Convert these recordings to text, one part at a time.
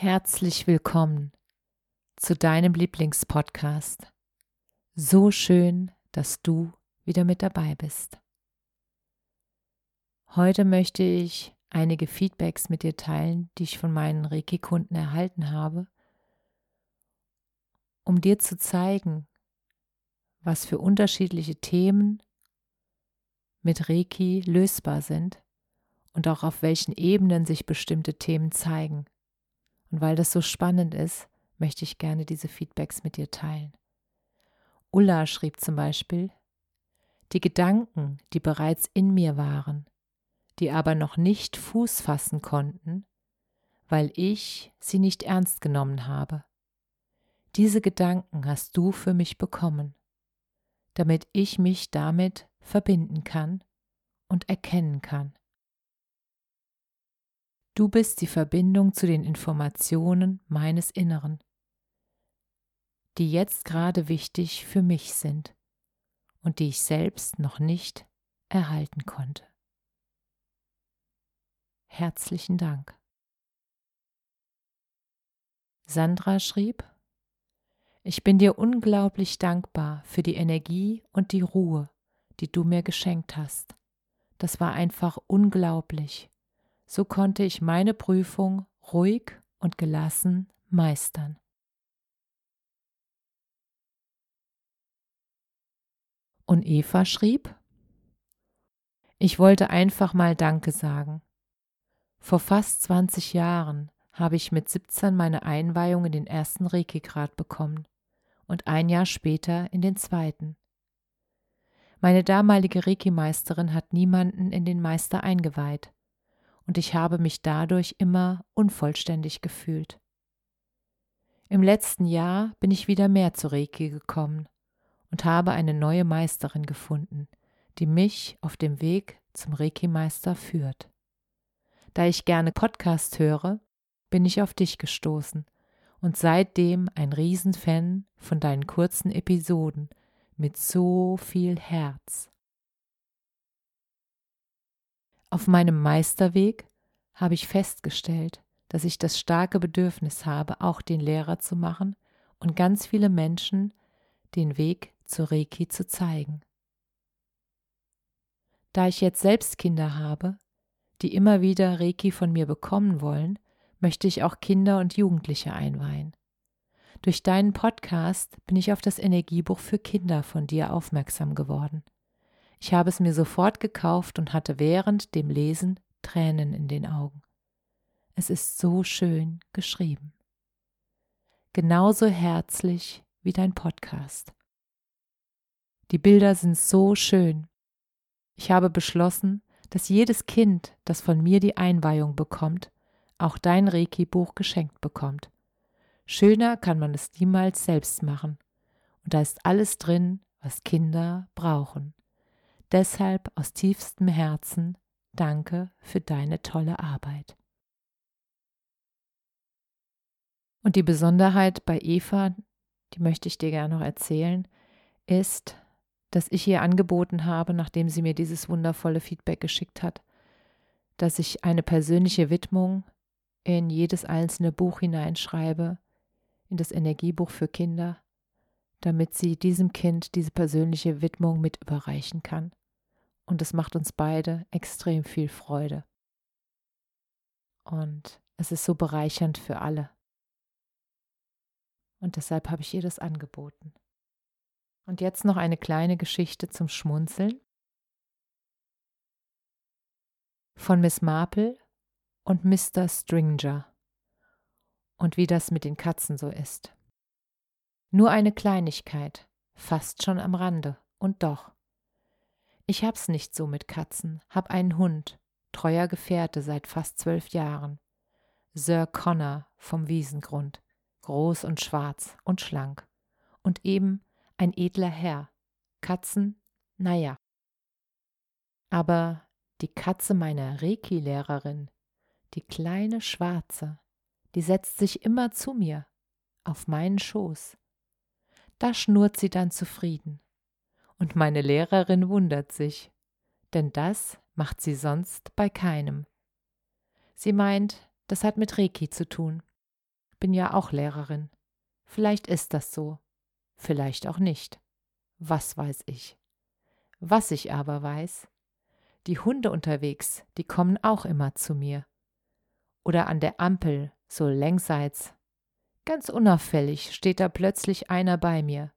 Herzlich willkommen zu deinem Lieblingspodcast. So schön, dass du wieder mit dabei bist. Heute möchte ich einige Feedbacks mit dir teilen, die ich von meinen Reiki-Kunden erhalten habe, um dir zu zeigen, was für unterschiedliche Themen mit Reiki lösbar sind und auch auf welchen Ebenen sich bestimmte Themen zeigen. Und weil das so spannend ist, möchte ich gerne diese Feedbacks mit dir teilen. Ulla schrieb zum Beispiel, die Gedanken, die bereits in mir waren, die aber noch nicht Fuß fassen konnten, weil ich sie nicht ernst genommen habe. Diese Gedanken hast du für mich bekommen, damit ich mich damit verbinden kann und erkennen kann. Du bist die Verbindung zu den Informationen meines Inneren, die jetzt gerade wichtig für mich sind und die ich selbst noch nicht erhalten konnte. Herzlichen Dank. Sandra schrieb, ich bin dir unglaublich dankbar für die Energie und die Ruhe, die du mir geschenkt hast. Das war einfach unglaublich. So konnte ich meine Prüfung ruhig und gelassen meistern. Und Eva schrieb, ich wollte einfach mal Danke sagen. Vor fast 20 Jahren habe ich mit 17 meine Einweihung in den ersten Reiki-Grad bekommen und ein Jahr später in den zweiten. Meine damalige Reiki-Meisterin hat niemanden in den Meister eingeweiht und ich habe mich dadurch immer unvollständig gefühlt. Im letzten Jahr bin ich wieder mehr zu Reiki gekommen und habe eine neue Meisterin gefunden, die mich auf dem Weg zum Reiki-Meister führt. Da ich gerne Podcast höre, bin ich auf dich gestoßen und seitdem ein Riesenfan von deinen kurzen Episoden mit so viel Herz. Auf meinem Meisterweg habe ich festgestellt, dass ich das starke Bedürfnis habe, auch den Lehrer zu machen und ganz viele Menschen den Weg zu Reiki zu zeigen. Da ich jetzt selbst Kinder habe, die immer wieder Reiki von mir bekommen wollen, möchte ich auch Kinder und Jugendliche einweihen. Durch deinen Podcast bin ich auf das Energiebuch für Kinder von dir aufmerksam geworden. Ich habe es mir sofort gekauft und hatte während dem Lesen Tränen in den Augen. Es ist so schön geschrieben. Genauso herzlich wie dein Podcast. Die Bilder sind so schön. Ich habe beschlossen, dass jedes Kind, das von mir die Einweihung bekommt, auch dein Reiki-Buch geschenkt bekommt. Schöner kann man es niemals selbst machen. Und da ist alles drin, was Kinder brauchen. Deshalb aus tiefstem Herzen danke für deine tolle Arbeit. Und die Besonderheit bei Eva, die möchte ich dir gerne noch erzählen, ist, dass ich ihr angeboten habe, nachdem sie mir dieses wundervolle Feedback geschickt hat, dass ich eine persönliche Widmung in jedes einzelne Buch hineinschreibe, in das Energiebuch für Kinder, damit sie diesem Kind diese persönliche Widmung mit überreichen kann. Und es macht uns beide extrem viel Freude. Und es ist so bereichernd für alle. Und deshalb habe ich ihr das angeboten. Und jetzt noch eine kleine Geschichte zum Schmunzeln von Miss Marple und Mr. Stringer. und wie das mit den Katzen so ist. Nur eine Kleinigkeit, fast schon am Rande, und doch. Ich hab's nicht so mit Katzen, hab einen Hund, treuer Gefährte seit fast zwölf Jahren. Sir Connor vom Wiesengrund, groß und schwarz und schlank. Und eben ein edler Herr. Katzen, naja. Aber die Katze meiner Reiki-Lehrerin, die kleine Schwarze, die setzt sich immer zu mir, auf meinen Schoß. Da schnurrt sie dann zufrieden. Und meine Lehrerin wundert sich, denn das macht sie sonst bei keinem. Sie meint, das hat mit Reiki zu tun. Bin ja auch Lehrerin. Vielleicht ist das so, vielleicht auch nicht. Was weiß ich. Was ich aber weiß, die Hunde unterwegs, die kommen auch immer zu mir. Oder an der Ampel, so längsseits. Ganz unauffällig steht da plötzlich einer bei mir.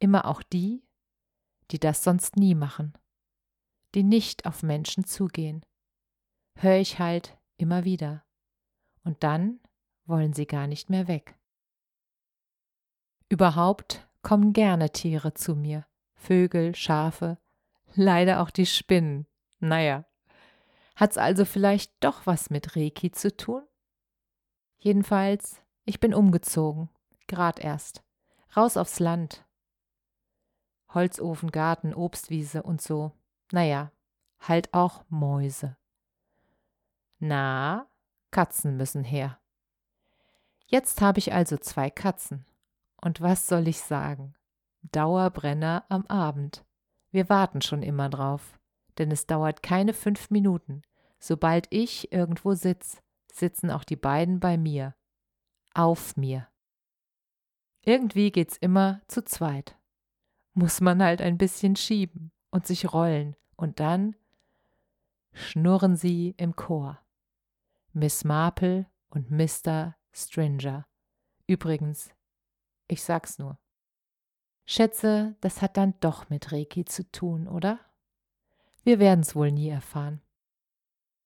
Immer auch die, die das sonst nie machen, die nicht auf Menschen zugehen. Hör ich halt immer wieder. Und dann wollen sie gar nicht mehr weg. Überhaupt kommen gerne Tiere zu mir, Vögel, Schafe, leider auch die Spinnen. Naja, hat's also vielleicht doch was mit Reiki zu tun? Jedenfalls, ich bin umgezogen, grad erst, raus aufs Land. Holzofen, Garten, Obstwiese und so. Naja, halt auch Mäuse. Na, Katzen müssen her. Jetzt habe ich also zwei Katzen. Und was soll ich sagen? Dauerbrenner am Abend. Wir warten schon immer drauf, denn es dauert keine fünf Minuten. Sobald ich irgendwo sitz, sitzen auch die beiden bei mir. Auf mir. Irgendwie geht's immer zu zweit. Muss man halt ein bisschen schieben und sich rollen und dann schnurren sie im Chor. Miss Marple und Mr. Stringer. Übrigens, ich sag's nur. Schätze, das hat dann doch mit Reiki zu tun, oder? Wir werden's wohl nie erfahren.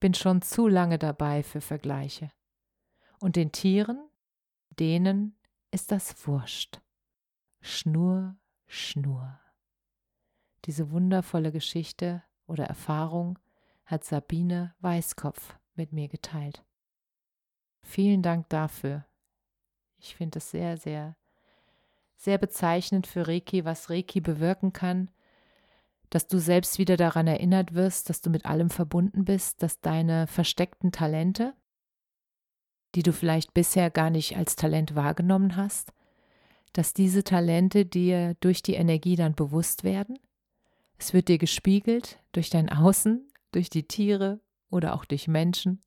Bin schon zu lange dabei für Vergleiche. Und den Tieren, denen ist das wurscht. Schnur, Schnur. Diese wundervolle Geschichte oder Erfahrung hat Sabine Weißkopf mit mir geteilt. Vielen Dank dafür. Ich finde es sehr, sehr sehr bezeichnend für Reiki, was Reiki bewirken kann, dass du selbst wieder daran erinnert wirst, dass du mit allem verbunden bist, dass deine versteckten Talente, die du vielleicht bisher gar nicht als Talent wahrgenommen hast, dass diese Talente dir durch die Energie dann bewusst werden. Es wird dir gespiegelt durch dein Außen, durch die Tiere oder auch durch Menschen.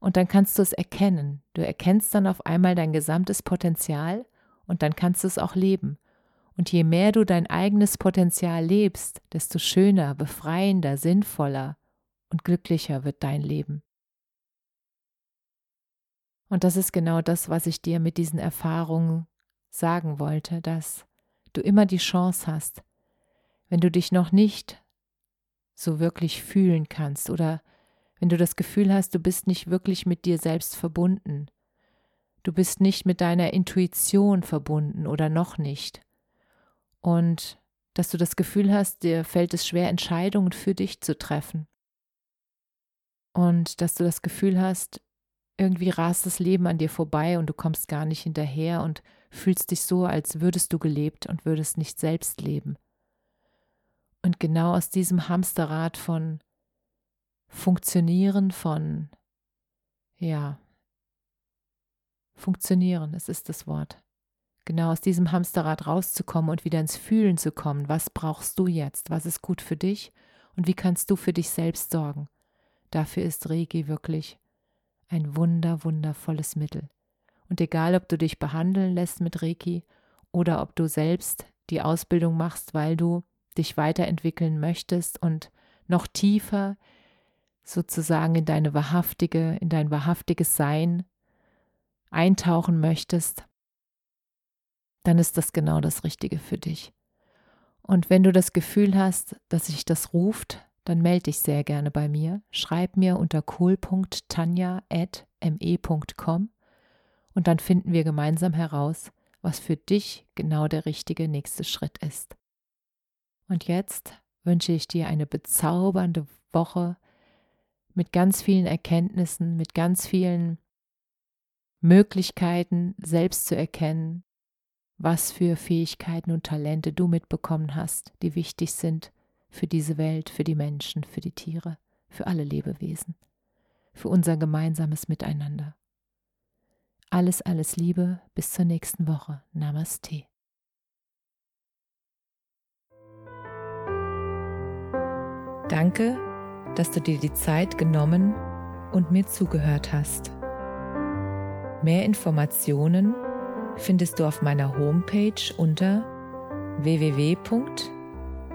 Und dann kannst du es erkennen. Du erkennst dann auf einmal dein gesamtes Potenzial und dann kannst du es auch leben. Und je mehr du dein eigenes Potenzial lebst, desto schöner, befreiender, sinnvoller und glücklicher wird dein Leben. Und das ist genau das, was ich dir mit diesen Erfahrungen sagen wollte, dass du immer die Chance hast, wenn du dich noch nicht so wirklich fühlen kannst oder wenn du das Gefühl hast, du bist nicht wirklich mit dir selbst verbunden, Du bist nicht mit deiner Intuition verbunden oder noch nicht. Und dass du das Gefühl hast, dir fällt es schwer, Entscheidungen für dich zu treffen. Und dass du das Gefühl hast, irgendwie rast das Leben an dir vorbei und du kommst gar nicht hinterher und fühlst dich so, als würdest du gelebt und würdest nicht selbst leben. Und genau aus diesem Hamsterrad von Funktionieren, von, ja, Funktionieren, es ist das Wort. Genau aus diesem Hamsterrad rauszukommen und wieder ins Fühlen zu kommen. Was brauchst du jetzt? Was ist gut für dich? Und wie kannst du für dich selbst sorgen? Dafür ist Regi wirklich ein wunder, wundervolles Mittel. Und egal, ob du dich behandeln lässt mit Reiki oder ob du selbst die Ausbildung machst, weil du dich weiterentwickeln möchtest und noch tiefer sozusagen in deine wahrhaftige, in dein wahrhaftiges Sein eintauchen möchtest, dann ist das genau das Richtige für dich. Und wenn du das Gefühl hast, dass sich das ruft, dann melde dich sehr gerne bei mir. Schreib mir unter cool.tanja.me.com und dann finden wir gemeinsam heraus, was für dich genau der richtige nächste Schritt ist. Und jetzt wünsche ich dir eine bezaubernde Woche mit ganz vielen Erkenntnissen, mit ganz vielen Möglichkeiten, selbst zu erkennen, was für Fähigkeiten und Talente du mitbekommen hast, die wichtig sind für diese Welt, für die Menschen, für die Tiere, für alle Lebewesen, für unser gemeinsames Miteinander. Alles, alles Liebe, bis zur nächsten Woche. Namaste. Danke, dass du dir die Zeit genommen und mir zugehört hast. Mehr Informationen findest du auf meiner Homepage unter